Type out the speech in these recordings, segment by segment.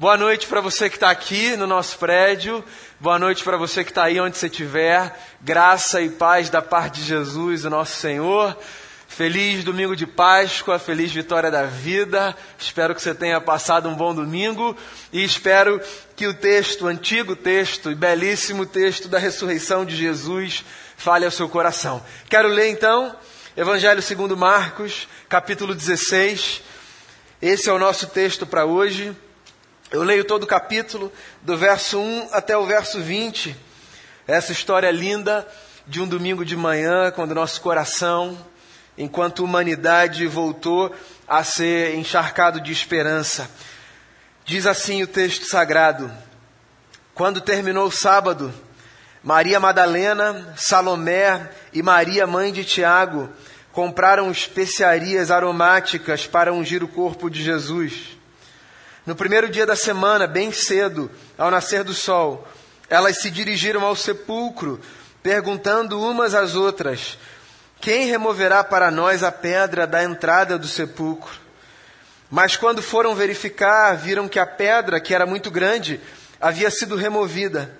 Boa noite para você que está aqui no nosso prédio. Boa noite para você que está aí onde você estiver. Graça e paz da parte de Jesus, o nosso Senhor. Feliz domingo de Páscoa, feliz vitória da vida. Espero que você tenha passado um bom domingo e espero que o texto, o antigo texto e belíssimo texto da ressurreição de Jesus fale ao seu coração. Quero ler então Evangelho segundo Marcos, capítulo 16. Esse é o nosso texto para hoje. Eu leio todo o capítulo, do verso 1 até o verso 20. Essa história linda de um domingo de manhã, quando nosso coração, enquanto humanidade, voltou a ser encharcado de esperança. Diz assim o texto sagrado: Quando terminou o sábado, Maria Madalena, Salomé e Maria, mãe de Tiago, compraram especiarias aromáticas para ungir o corpo de Jesus. No primeiro dia da semana, bem cedo, ao nascer do sol, elas se dirigiram ao sepulcro, perguntando umas às outras: Quem removerá para nós a pedra da entrada do sepulcro? Mas quando foram verificar, viram que a pedra, que era muito grande, havia sido removida.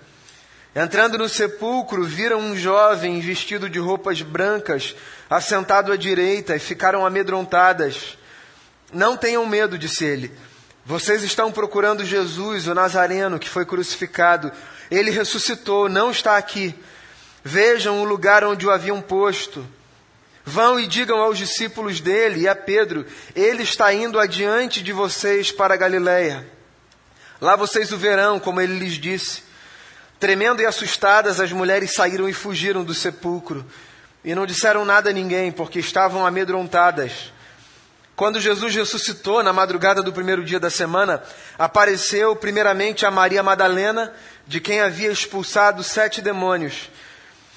Entrando no sepulcro, viram um jovem vestido de roupas brancas, assentado à direita, e ficaram amedrontadas. Não tenham medo, disse ele. Vocês estão procurando Jesus, o Nazareno, que foi crucificado. Ele ressuscitou, não está aqui. Vejam o lugar onde o haviam posto. Vão e digam aos discípulos dele e a Pedro: Ele está indo adiante de vocês para Galiléia. Lá vocês o verão, como ele lhes disse. Tremendo e assustadas, as mulheres saíram e fugiram do sepulcro. E não disseram nada a ninguém, porque estavam amedrontadas. Quando Jesus ressuscitou na madrugada do primeiro dia da semana, apareceu primeiramente a Maria Madalena, de quem havia expulsado sete demônios.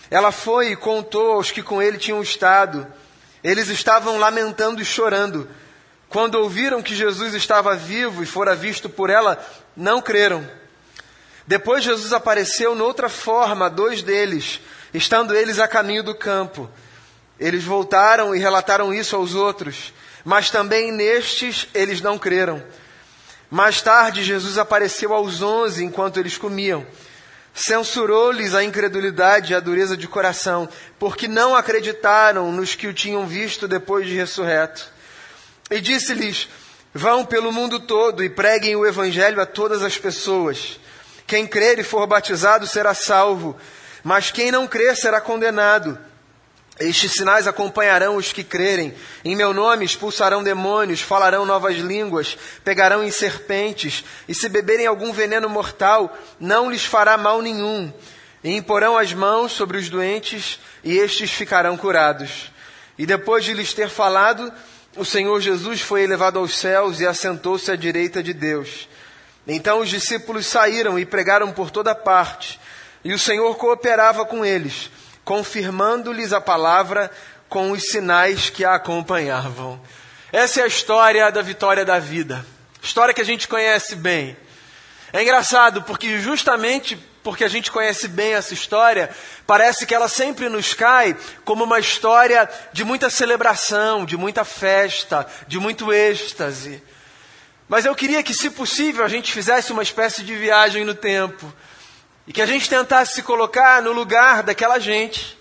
Ela foi e contou aos que com ele tinham estado. Eles estavam lamentando e chorando. Quando ouviram que Jesus estava vivo e fora visto por ela, não creram. Depois Jesus apareceu noutra forma a dois deles, estando eles a caminho do campo. Eles voltaram e relataram isso aos outros mas também nestes eles não creram. Mais tarde, Jesus apareceu aos onze enquanto eles comiam. Censurou-lhes a incredulidade e a dureza de coração, porque não acreditaram nos que o tinham visto depois de ressurreto. E disse-lhes: Vão pelo mundo todo e preguem o evangelho a todas as pessoas. Quem crer e for batizado será salvo, mas quem não crer será condenado. Estes sinais acompanharão os que crerem. Em meu nome expulsarão demônios, falarão novas línguas, pegarão em serpentes, e se beberem algum veneno mortal, não lhes fará mal nenhum. E imporão as mãos sobre os doentes, e estes ficarão curados. E depois de lhes ter falado, o Senhor Jesus foi elevado aos céus e assentou-se à direita de Deus. Então os discípulos saíram e pregaram por toda parte, e o Senhor cooperava com eles confirmando-lhes a palavra com os sinais que a acompanhavam. Essa é a história da vitória da vida. História que a gente conhece bem. É engraçado porque justamente porque a gente conhece bem essa história, parece que ela sempre nos cai como uma história de muita celebração, de muita festa, de muito êxtase. Mas eu queria que, se possível, a gente fizesse uma espécie de viagem no tempo e que a gente tentasse se colocar no lugar daquela gente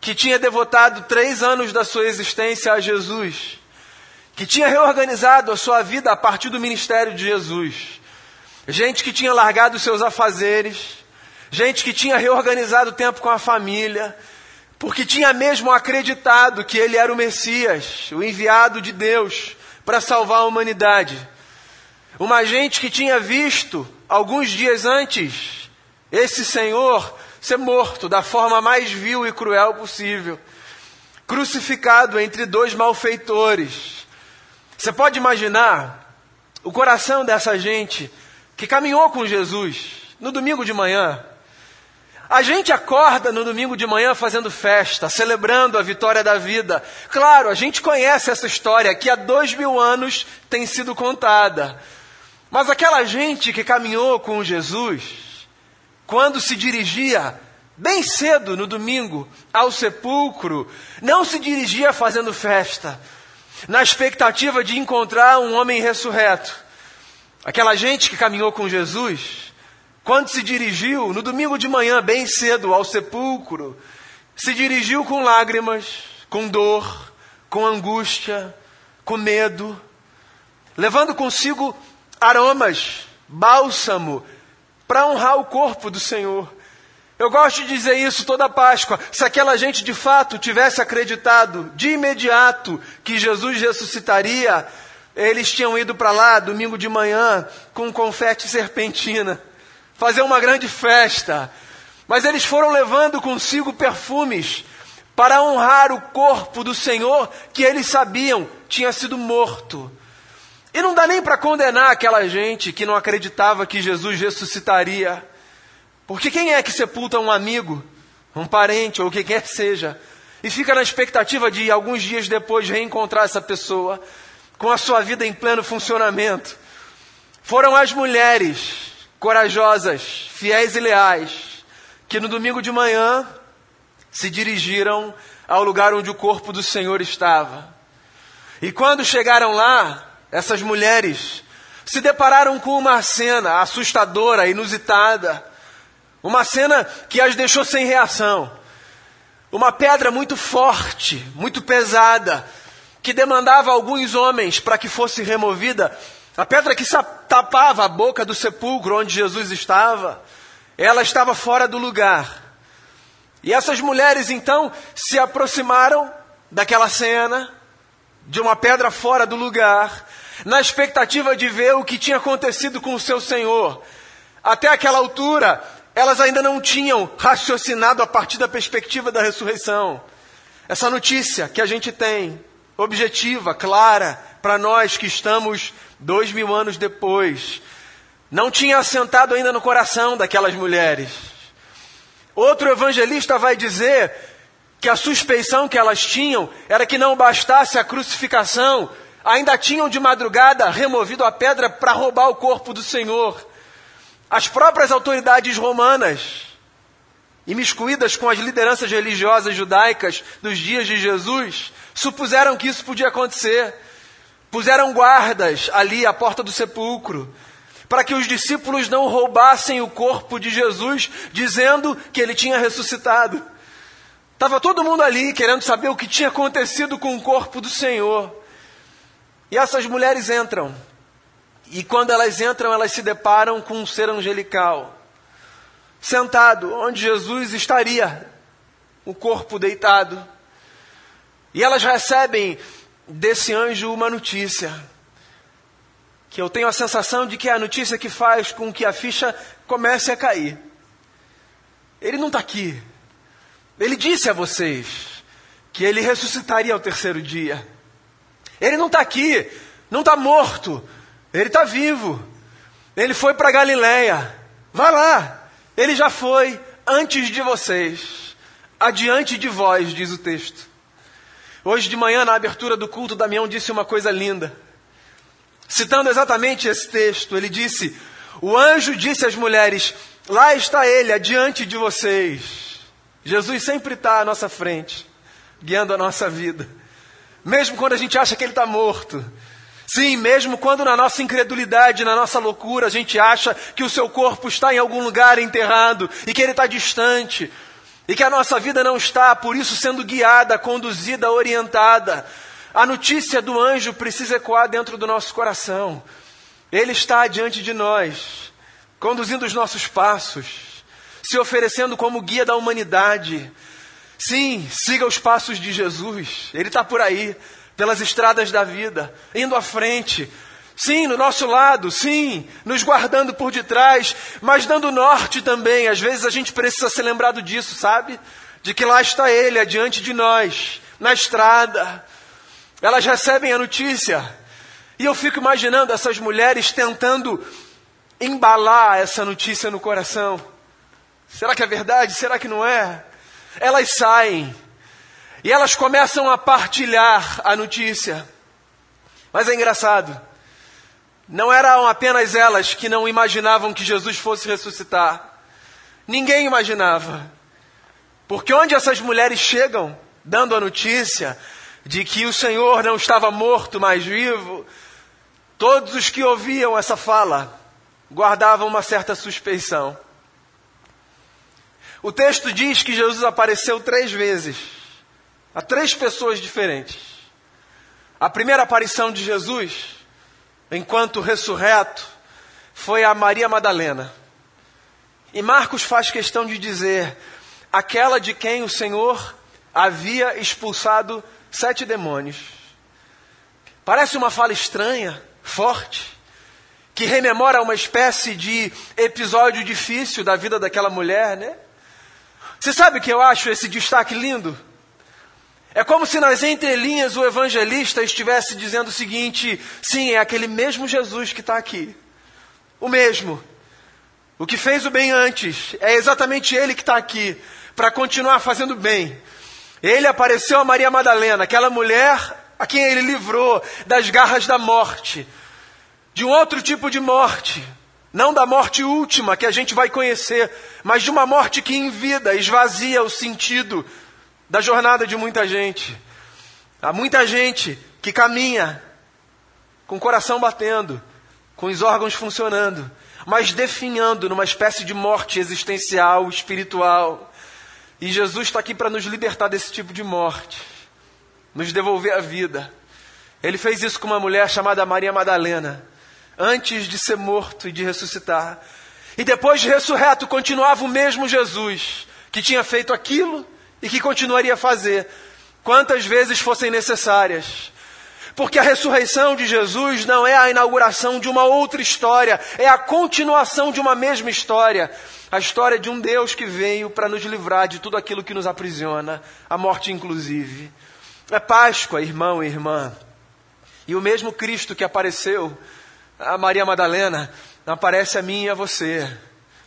que tinha devotado três anos da sua existência a Jesus, que tinha reorganizado a sua vida a partir do ministério de Jesus, gente que tinha largado os seus afazeres, gente que tinha reorganizado o tempo com a família, porque tinha mesmo acreditado que ele era o Messias, o enviado de Deus para salvar a humanidade. Uma gente que tinha visto, alguns dias antes, esse Senhor ser morto da forma mais vil e cruel possível, crucificado entre dois malfeitores. Você pode imaginar o coração dessa gente que caminhou com Jesus no domingo de manhã. A gente acorda no domingo de manhã fazendo festa, celebrando a vitória da vida. Claro, a gente conhece essa história que há dois mil anos tem sido contada. Mas aquela gente que caminhou com Jesus, quando se dirigia bem cedo no domingo ao sepulcro, não se dirigia fazendo festa, na expectativa de encontrar um homem ressurreto. Aquela gente que caminhou com Jesus, quando se dirigiu no domingo de manhã, bem cedo, ao sepulcro, se dirigiu com lágrimas, com dor, com angústia, com medo, levando consigo aromas, bálsamo, para honrar o corpo do Senhor. Eu gosto de dizer isso toda Páscoa. Se aquela gente de fato tivesse acreditado de imediato que Jesus ressuscitaria, eles tinham ido para lá domingo de manhã com confete serpentina, fazer uma grande festa. Mas eles foram levando consigo perfumes para honrar o corpo do Senhor que eles sabiam tinha sido morto. E não dá nem para condenar aquela gente que não acreditava que Jesus ressuscitaria. Porque quem é que sepulta um amigo, um parente ou o que quer que seja, e fica na expectativa de alguns dias depois reencontrar essa pessoa com a sua vida em pleno funcionamento? Foram as mulheres corajosas, fiéis e leais, que no domingo de manhã se dirigiram ao lugar onde o corpo do Senhor estava. E quando chegaram lá, essas mulheres se depararam com uma cena assustadora, inusitada. Uma cena que as deixou sem reação. Uma pedra muito forte, muito pesada, que demandava alguns homens para que fosse removida. A pedra que tapava a boca do sepulcro onde Jesus estava, ela estava fora do lugar. E essas mulheres então se aproximaram daquela cena, de uma pedra fora do lugar, na expectativa de ver o que tinha acontecido com o seu Senhor. Até aquela altura, elas ainda não tinham raciocinado a partir da perspectiva da ressurreição. Essa notícia que a gente tem, objetiva, clara, para nós que estamos dois mil anos depois, não tinha assentado ainda no coração daquelas mulheres. Outro evangelista vai dizer que a suspeição que elas tinham era que não bastasse a crucificação, ainda tinham de madrugada removido a pedra para roubar o corpo do Senhor. As próprias autoridades romanas, imiscuídas com as lideranças religiosas judaicas dos dias de Jesus, supuseram que isso podia acontecer. Puseram guardas ali à porta do sepulcro, para que os discípulos não roubassem o corpo de Jesus, dizendo que ele tinha ressuscitado. Estava todo mundo ali querendo saber o que tinha acontecido com o corpo do Senhor. E essas mulheres entram e quando elas entram, elas se deparam com um ser angelical, sentado onde Jesus estaria, o corpo deitado. E elas recebem desse anjo uma notícia, que eu tenho a sensação de que é a notícia que faz com que a ficha comece a cair. Ele não está aqui. Ele disse a vocês que ele ressuscitaria ao terceiro dia. Ele não está aqui, não está morto, ele está vivo. Ele foi para Galiléia. Vá lá. Ele já foi antes de vocês, adiante de vós, diz o texto. Hoje de manhã, na abertura do culto, Damião disse uma coisa linda. Citando exatamente esse texto, ele disse: O anjo disse às mulheres: Lá está ele, adiante de vocês. Jesus sempre está à nossa frente, guiando a nossa vida. Mesmo quando a gente acha que ele está morto, Sim, mesmo quando na nossa incredulidade, na nossa loucura, a gente acha que o seu corpo está em algum lugar enterrado e que ele está distante e que a nossa vida não está, por isso, sendo guiada, conduzida, orientada. A notícia do anjo precisa ecoar dentro do nosso coração. Ele está diante de nós, conduzindo os nossos passos, se oferecendo como guia da humanidade. Sim, siga os passos de Jesus, ele está por aí pelas estradas da vida, indo à frente. Sim, no nosso lado, sim, nos guardando por detrás, mas dando norte também. Às vezes a gente precisa ser lembrado disso, sabe? De que lá está Ele, adiante de nós, na estrada. Elas recebem a notícia. E eu fico imaginando essas mulheres tentando embalar essa notícia no coração. Será que é verdade? Será que não é? Elas saem e elas começam a partilhar a notícia. Mas é engraçado. Não eram apenas elas que não imaginavam que Jesus fosse ressuscitar. Ninguém imaginava. Porque onde essas mulheres chegam, dando a notícia de que o Senhor não estava morto, mas vivo, Todos os que ouviam essa fala guardavam uma certa suspeição. O texto diz que Jesus apareceu três vezes a três pessoas diferentes. A primeira aparição de Jesus, enquanto ressurreto, foi a Maria Madalena. E Marcos faz questão de dizer aquela de quem o Senhor havia expulsado sete demônios. Parece uma fala estranha, forte, que rememora uma espécie de episódio difícil da vida daquela mulher, né? Você sabe o que eu acho esse destaque lindo? É como se nas entrelinhas o evangelista estivesse dizendo o seguinte: sim, é aquele mesmo Jesus que está aqui. O mesmo. O que fez o bem antes. É exatamente ele que está aqui para continuar fazendo bem. Ele apareceu a Maria Madalena, aquela mulher a quem ele livrou das garras da morte, de um outro tipo de morte, não da morte última que a gente vai conhecer, mas de uma morte que em vida esvazia o sentido da jornada de muita gente. Há muita gente que caminha com o coração batendo, com os órgãos funcionando, mas definhando numa espécie de morte existencial, espiritual. E Jesus está aqui para nos libertar desse tipo de morte nos devolver a vida. Ele fez isso com uma mulher chamada Maria Madalena, antes de ser morto e de ressuscitar. E depois de ressurreto, continuava o mesmo Jesus, que tinha feito aquilo e que continuaria a fazer, quantas vezes fossem necessárias. Porque a ressurreição de Jesus não é a inauguração de uma outra história, é a continuação de uma mesma história. A história de um Deus que veio para nos livrar de tudo aquilo que nos aprisiona, a morte inclusive. É Páscoa, irmão e irmã. E o mesmo Cristo que apareceu a Maria Madalena, aparece a mim e a você.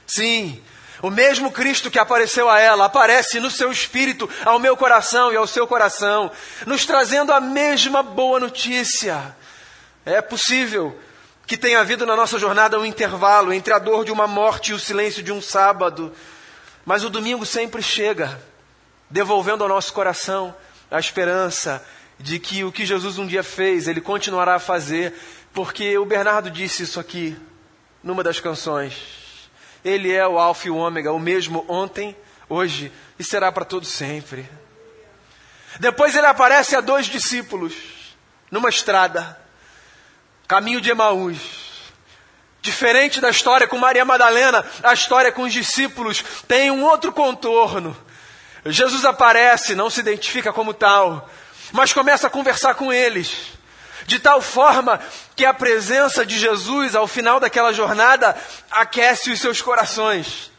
Sim, o mesmo Cristo que apareceu a ela, aparece no seu espírito, ao meu coração e ao seu coração, nos trazendo a mesma boa notícia. É possível que tenha havido na nossa jornada um intervalo entre a dor de uma morte e o silêncio de um sábado, mas o domingo sempre chega, devolvendo ao nosso coração a esperança de que o que Jesus um dia fez, ele continuará a fazer, porque o Bernardo disse isso aqui numa das canções. Ele é o Alfa e o Ômega, o mesmo ontem, hoje e será para todo sempre. Depois ele aparece a dois discípulos numa estrada, caminho de Emaús. Diferente da história com Maria Madalena, a história com os discípulos tem um outro contorno. Jesus aparece, não se identifica como tal, mas começa a conversar com eles. De tal forma que a presença de Jesus ao final daquela jornada aquece os seus corações.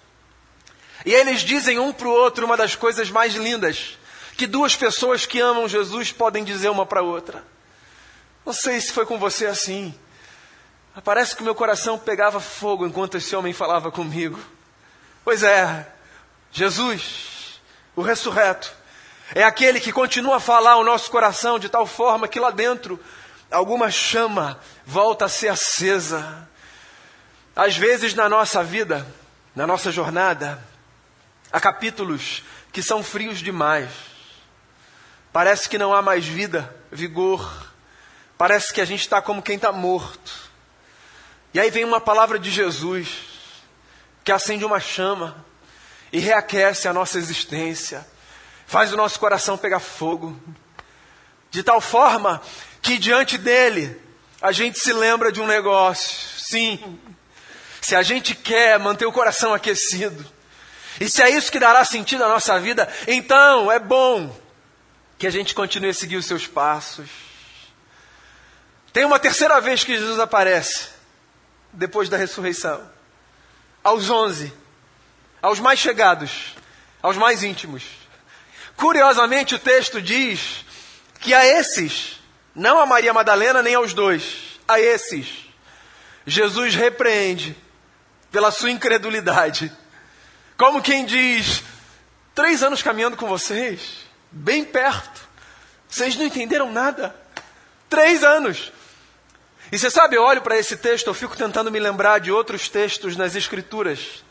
E eles dizem um para o outro uma das coisas mais lindas que duas pessoas que amam Jesus podem dizer uma para outra. Não sei se foi com você assim. Parece que o meu coração pegava fogo enquanto esse homem falava comigo. Pois é, Jesus o ressurreto. É aquele que continua a falar ao nosso coração de tal forma que lá dentro alguma chama volta a ser acesa. Às vezes na nossa vida, na nossa jornada, há capítulos que são frios demais. Parece que não há mais vida, vigor. Parece que a gente está como quem está morto. E aí vem uma palavra de Jesus que acende uma chama e reaquece a nossa existência, faz o nosso coração pegar fogo, de tal forma que diante dele a gente se lembra de um negócio. Sim, se a gente quer manter o coração aquecido, e se é isso que dará sentido à nossa vida, então é bom que a gente continue a seguir os seus passos. Tem uma terceira vez que Jesus aparece, depois da ressurreição, aos onze aos mais chegados, aos mais íntimos. Curiosamente, o texto diz que a esses, não a Maria Madalena nem aos dois, a esses, Jesus repreende pela sua incredulidade. Como quem diz: três anos caminhando com vocês, bem perto, vocês não entenderam nada. Três anos. E você sabe, eu olho para esse texto, eu fico tentando me lembrar de outros textos nas Escrituras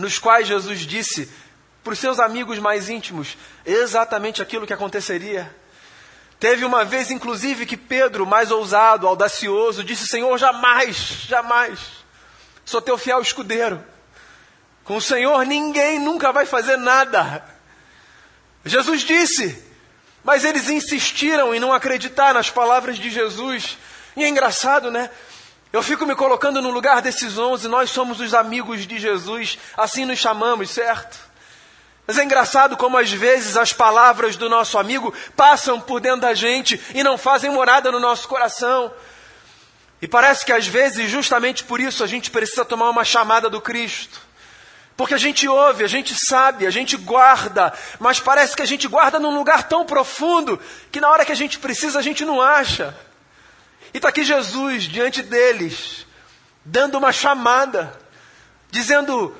nos quais Jesus disse para os seus amigos mais íntimos exatamente aquilo que aconteceria. Teve uma vez, inclusive, que Pedro, mais ousado, audacioso, disse: Senhor, jamais, jamais, sou teu fiel escudeiro. Com o Senhor ninguém nunca vai fazer nada. Jesus disse, mas eles insistiram em não acreditar nas palavras de Jesus. E é engraçado, né? Eu fico me colocando no lugar desses onze, nós somos os amigos de Jesus, assim nos chamamos, certo? Mas é engraçado como às vezes as palavras do nosso amigo passam por dentro da gente e não fazem morada no nosso coração. E parece que às vezes, justamente por isso, a gente precisa tomar uma chamada do Cristo. Porque a gente ouve, a gente sabe, a gente guarda, mas parece que a gente guarda num lugar tão profundo que na hora que a gente precisa a gente não acha. E está aqui Jesus diante deles, dando uma chamada, dizendo: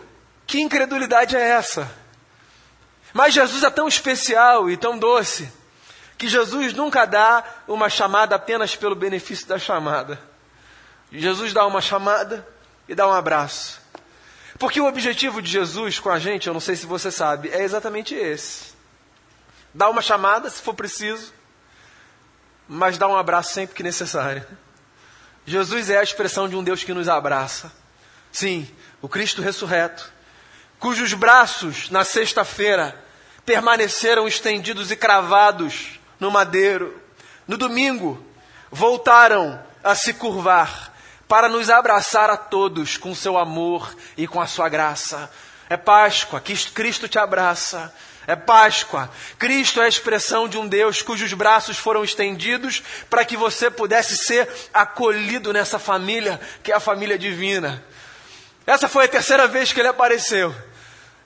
que incredulidade é essa? Mas Jesus é tão especial e tão doce, que Jesus nunca dá uma chamada apenas pelo benefício da chamada. Jesus dá uma chamada e dá um abraço. Porque o objetivo de Jesus com a gente, eu não sei se você sabe, é exatamente esse: dar uma chamada se for preciso, mas dá um abraço sempre que necessário. Jesus é a expressão de um Deus que nos abraça. Sim, o Cristo ressurreto, cujos braços, na sexta-feira, permaneceram estendidos e cravados no madeiro. No domingo, voltaram a se curvar para nos abraçar a todos com seu amor e com a sua graça. É Páscoa, que Cristo te abraça. É Páscoa. Cristo é a expressão de um Deus cujos braços foram estendidos para que você pudesse ser acolhido nessa família, que é a família divina. Essa foi a terceira vez que ele apareceu.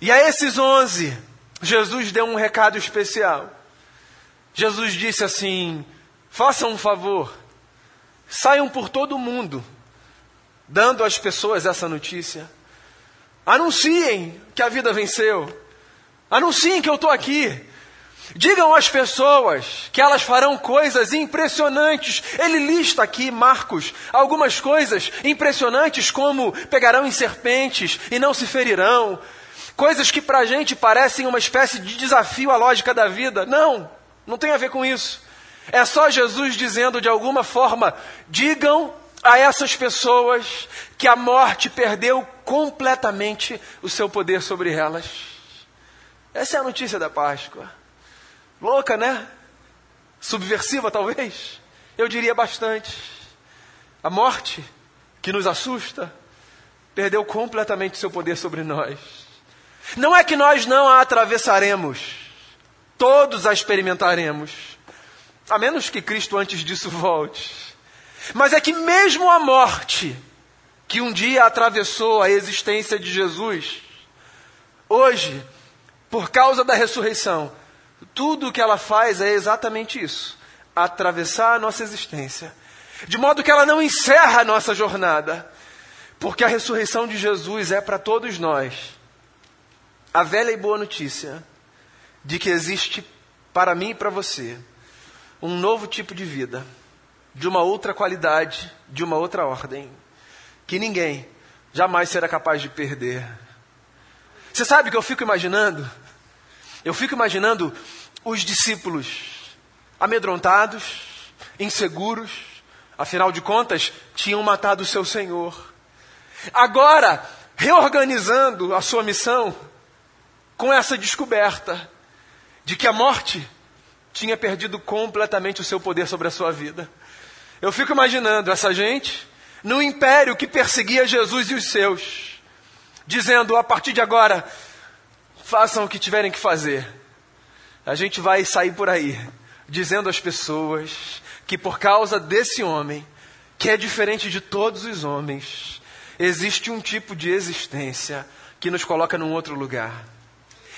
E a esses onze, Jesus deu um recado especial. Jesus disse assim: façam um favor, saiam por todo o mundo, dando às pessoas essa notícia. Anunciem que a vida venceu. Anunciem que eu estou aqui. Digam às pessoas que elas farão coisas impressionantes. Ele lista aqui, Marcos, algumas coisas impressionantes, como pegarão em serpentes e não se ferirão. Coisas que para a gente parecem uma espécie de desafio à lógica da vida. Não, não tem a ver com isso. É só Jesus dizendo de alguma forma: digam a essas pessoas que a morte perdeu completamente o seu poder sobre elas. Essa é a notícia da Páscoa. Louca, né? Subversiva, talvez? Eu diria bastante. A morte, que nos assusta, perdeu completamente seu poder sobre nós. Não é que nós não a atravessaremos, todos a experimentaremos, a menos que Cristo antes disso volte. Mas é que mesmo a morte, que um dia atravessou a existência de Jesus, hoje por causa da ressurreição, tudo o que ela faz é exatamente isso: atravessar a nossa existência. De modo que ela não encerra a nossa jornada, porque a ressurreição de Jesus é para todos nós a velha e boa notícia de que existe para mim e para você um novo tipo de vida, de uma outra qualidade, de uma outra ordem, que ninguém jamais será capaz de perder. Você sabe o que eu fico imaginando? Eu fico imaginando os discípulos amedrontados, inseguros, afinal de contas, tinham matado o seu Senhor. Agora, reorganizando a sua missão com essa descoberta de que a morte tinha perdido completamente o seu poder sobre a sua vida. Eu fico imaginando essa gente no império que perseguia Jesus e os seus, dizendo a partir de agora, façam o que tiverem que fazer. A gente vai sair por aí dizendo às pessoas que por causa desse homem, que é diferente de todos os homens, existe um tipo de existência que nos coloca num outro lugar.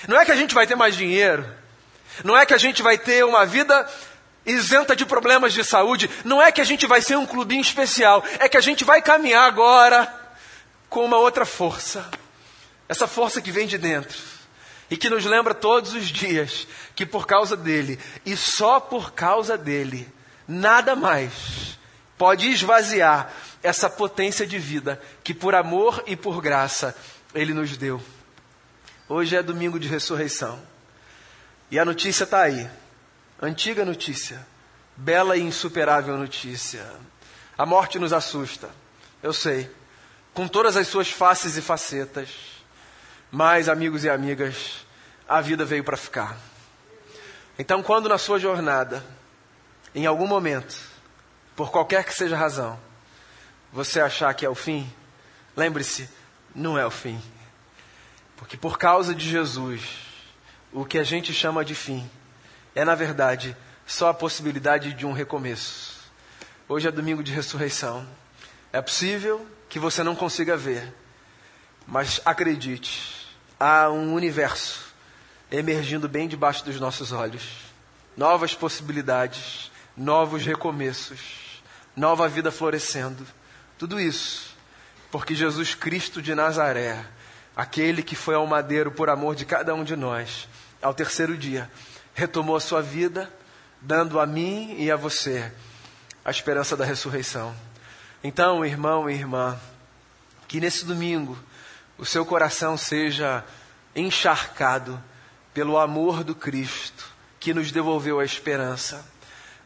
Não é que a gente vai ter mais dinheiro, não é que a gente vai ter uma vida isenta de problemas de saúde, não é que a gente vai ser um clubinho especial, é que a gente vai caminhar agora com uma outra força. Essa força que vem de dentro e que nos lembra todos os dias que por causa dele e só por causa dele, nada mais pode esvaziar essa potência de vida que por amor e por graça ele nos deu. Hoje é domingo de ressurreição. E a notícia está aí. Antiga notícia. bela e insuperável notícia. A morte nos assusta, eu sei, com todas as suas faces e facetas. Mas, amigos e amigas, a vida veio para ficar. Então, quando na sua jornada, em algum momento, por qualquer que seja a razão, você achar que é o fim, lembre-se, não é o fim. Porque por causa de Jesus, o que a gente chama de fim é, na verdade, só a possibilidade de um recomeço. Hoje é domingo de ressurreição. É possível que você não consiga ver, mas acredite, há um universo emergindo bem debaixo dos nossos olhos. Novas possibilidades, novos recomeços, nova vida florescendo. Tudo isso porque Jesus Cristo de Nazaré, aquele que foi ao madeiro por amor de cada um de nós, ao terceiro dia, retomou a sua vida, dando a mim e a você a esperança da ressurreição. Então, irmão e irmã, que nesse domingo o seu coração seja encharcado pelo amor do Cristo que nos devolveu a esperança.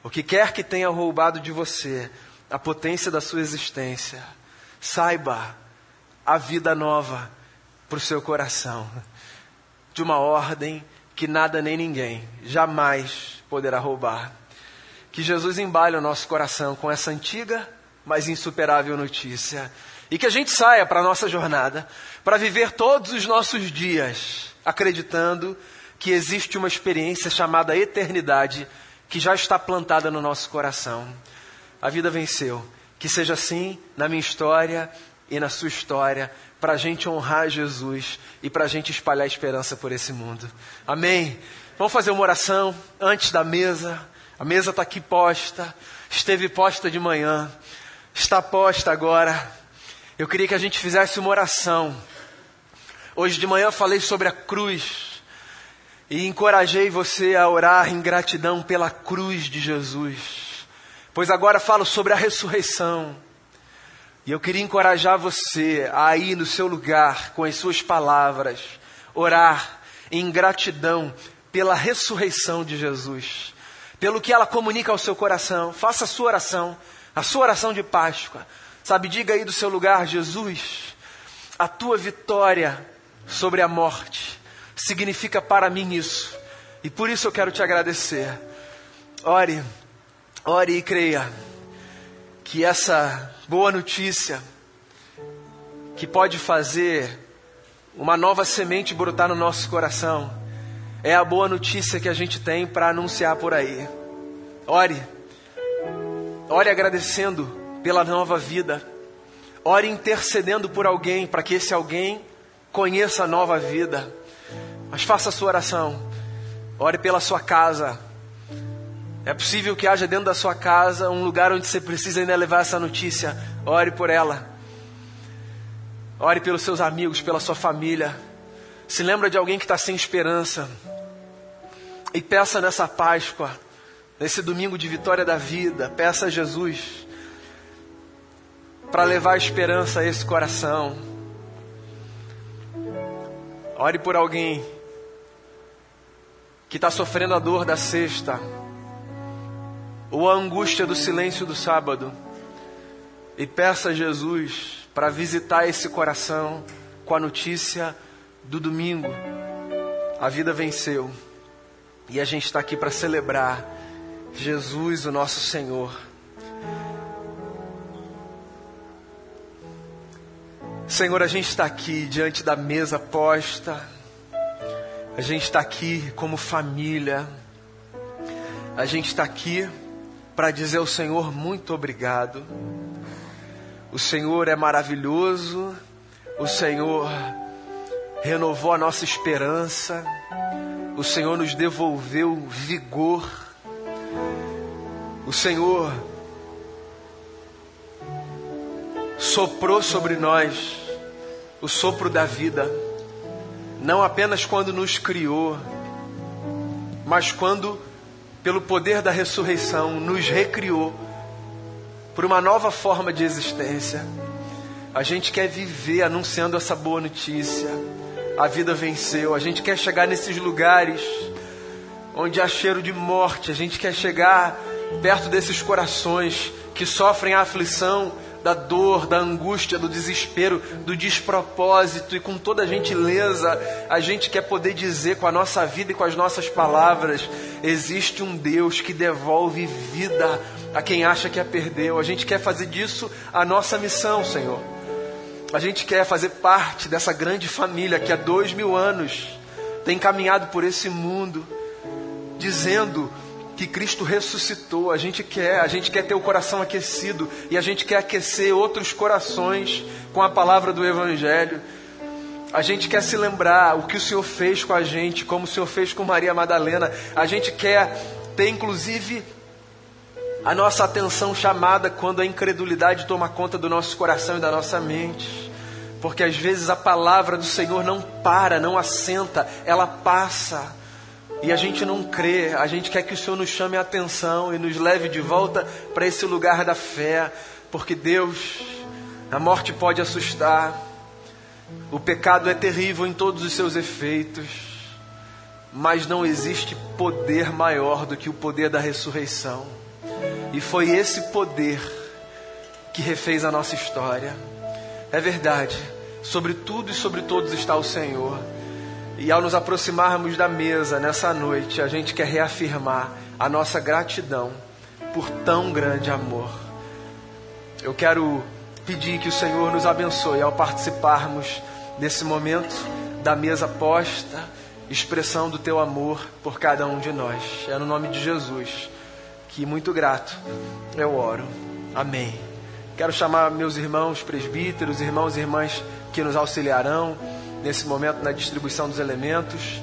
O que quer que tenha roubado de você a potência da sua existência, saiba a vida nova para o seu coração, de uma ordem que nada nem ninguém jamais poderá roubar. Que Jesus embale o nosso coração com essa antiga, mas insuperável notícia. E que a gente saia para a nossa jornada, para viver todos os nossos dias acreditando que existe uma experiência chamada eternidade que já está plantada no nosso coração. A vida venceu. Que seja assim na minha história e na sua história, para a gente honrar Jesus e para a gente espalhar esperança por esse mundo. Amém? Vamos fazer uma oração antes da mesa. A mesa está aqui posta, esteve posta de manhã, está posta agora. Eu queria que a gente fizesse uma oração. Hoje de manhã falei sobre a cruz e encorajei você a orar em gratidão pela cruz de Jesus. Pois agora falo sobre a ressurreição. E eu queria encorajar você a ir no seu lugar com as suas palavras, orar em gratidão pela ressurreição de Jesus, pelo que ela comunica ao seu coração. Faça a sua oração, a sua oração de Páscoa. Sabe, diga aí do seu lugar, Jesus, a tua vitória sobre a morte significa para mim isso. E por isso eu quero te agradecer. Ore, ore e creia que essa boa notícia, que pode fazer uma nova semente brotar no nosso coração, é a boa notícia que a gente tem para anunciar por aí. Ore, ore agradecendo pela nova vida, ore intercedendo por alguém para que esse alguém conheça a nova vida. Mas faça a sua oração. Ore pela sua casa. É possível que haja dentro da sua casa um lugar onde você precisa ainda levar essa notícia. Ore por ela. Ore pelos seus amigos, pela sua família. Se lembra de alguém que está sem esperança. E peça nessa Páscoa, nesse domingo de vitória da vida, peça a Jesus para levar esperança a esse coração. Ore por alguém que está sofrendo a dor da sexta, ou a angústia do silêncio do sábado, e peça a Jesus para visitar esse coração com a notícia do domingo. A vida venceu e a gente está aqui para celebrar Jesus, o nosso Senhor. Senhor, a gente está aqui diante da mesa posta a gente está aqui como família. A gente está aqui para dizer ao Senhor muito obrigado. O Senhor é maravilhoso. O Senhor renovou a nossa esperança. O Senhor nos devolveu vigor. O Senhor soprou sobre nós o sopro da vida não apenas quando nos criou, mas quando, pelo poder da ressurreição, nos recriou por uma nova forma de existência. A gente quer viver anunciando essa boa notícia. A vida venceu. A gente quer chegar nesses lugares onde há cheiro de morte. A gente quer chegar perto desses corações que sofrem a aflição da dor, da angústia, do desespero, do despropósito, e com toda a gentileza, a gente quer poder dizer com a nossa vida e com as nossas palavras: existe um Deus que devolve vida a quem acha que a perdeu. A gente quer fazer disso a nossa missão, Senhor. A gente quer fazer parte dessa grande família que há dois mil anos tem caminhado por esse mundo, dizendo que Cristo ressuscitou. A gente quer, a gente quer ter o coração aquecido e a gente quer aquecer outros corações com a palavra do Evangelho. A gente quer se lembrar o que o Senhor fez com a gente, como o Senhor fez com Maria Madalena. A gente quer ter, inclusive, a nossa atenção chamada quando a incredulidade toma conta do nosso coração e da nossa mente. Porque às vezes a palavra do Senhor não para, não assenta, ela passa e a gente não crê, a gente quer que o Senhor nos chame a atenção e nos leve de volta para esse lugar da fé, porque Deus, a morte pode assustar, o pecado é terrível em todos os seus efeitos, mas não existe poder maior do que o poder da ressurreição, e foi esse poder que refez a nossa história. É verdade, sobre tudo e sobre todos está o Senhor. E ao nos aproximarmos da mesa nessa noite, a gente quer reafirmar a nossa gratidão por tão grande amor. Eu quero pedir que o Senhor nos abençoe ao participarmos desse momento da mesa posta, expressão do teu amor por cada um de nós. É no nome de Jesus que, muito grato, eu oro. Amém. Quero chamar meus irmãos presbíteros, irmãos e irmãs que nos auxiliarão nesse momento na distribuição dos elementos.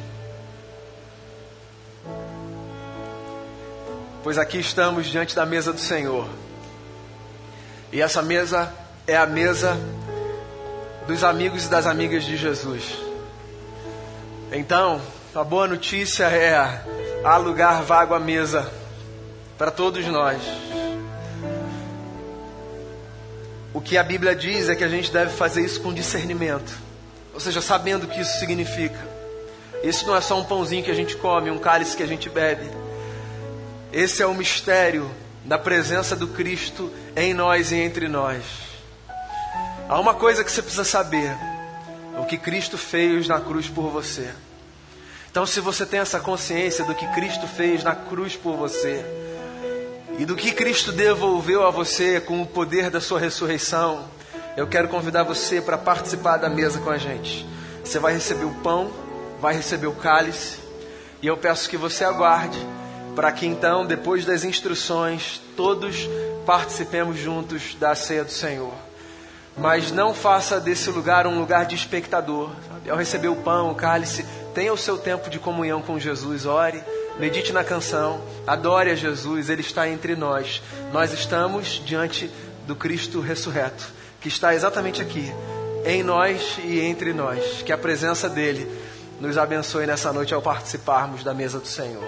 Pois aqui estamos diante da mesa do Senhor. E essa mesa é a mesa dos amigos e das amigas de Jesus. Então, a boa notícia é: há lugar vago à mesa para todos nós. O que a Bíblia diz é que a gente deve fazer isso com discernimento. Ou seja, sabendo o que isso significa. Esse não é só um pãozinho que a gente come, um cálice que a gente bebe. Esse é o mistério da presença do Cristo em nós e entre nós. Há uma coisa que você precisa saber: o que Cristo fez na cruz por você. Então, se você tem essa consciência do que Cristo fez na cruz por você, e do que Cristo devolveu a você com o poder da sua ressurreição, eu quero convidar você para participar da mesa com a gente. Você vai receber o pão, vai receber o cálice, e eu peço que você aguarde para que então, depois das instruções, todos participemos juntos da ceia do Senhor. Mas não faça desse lugar um lugar de espectador. Sabe? Ao receber o pão, o cálice, tenha o seu tempo de comunhão com Jesus, ore, medite na canção, adore a Jesus, Ele está entre nós. Nós estamos diante do Cristo ressurreto que está exatamente aqui, em nós e entre nós. Que a presença dele nos abençoe nessa noite ao participarmos da mesa do Senhor.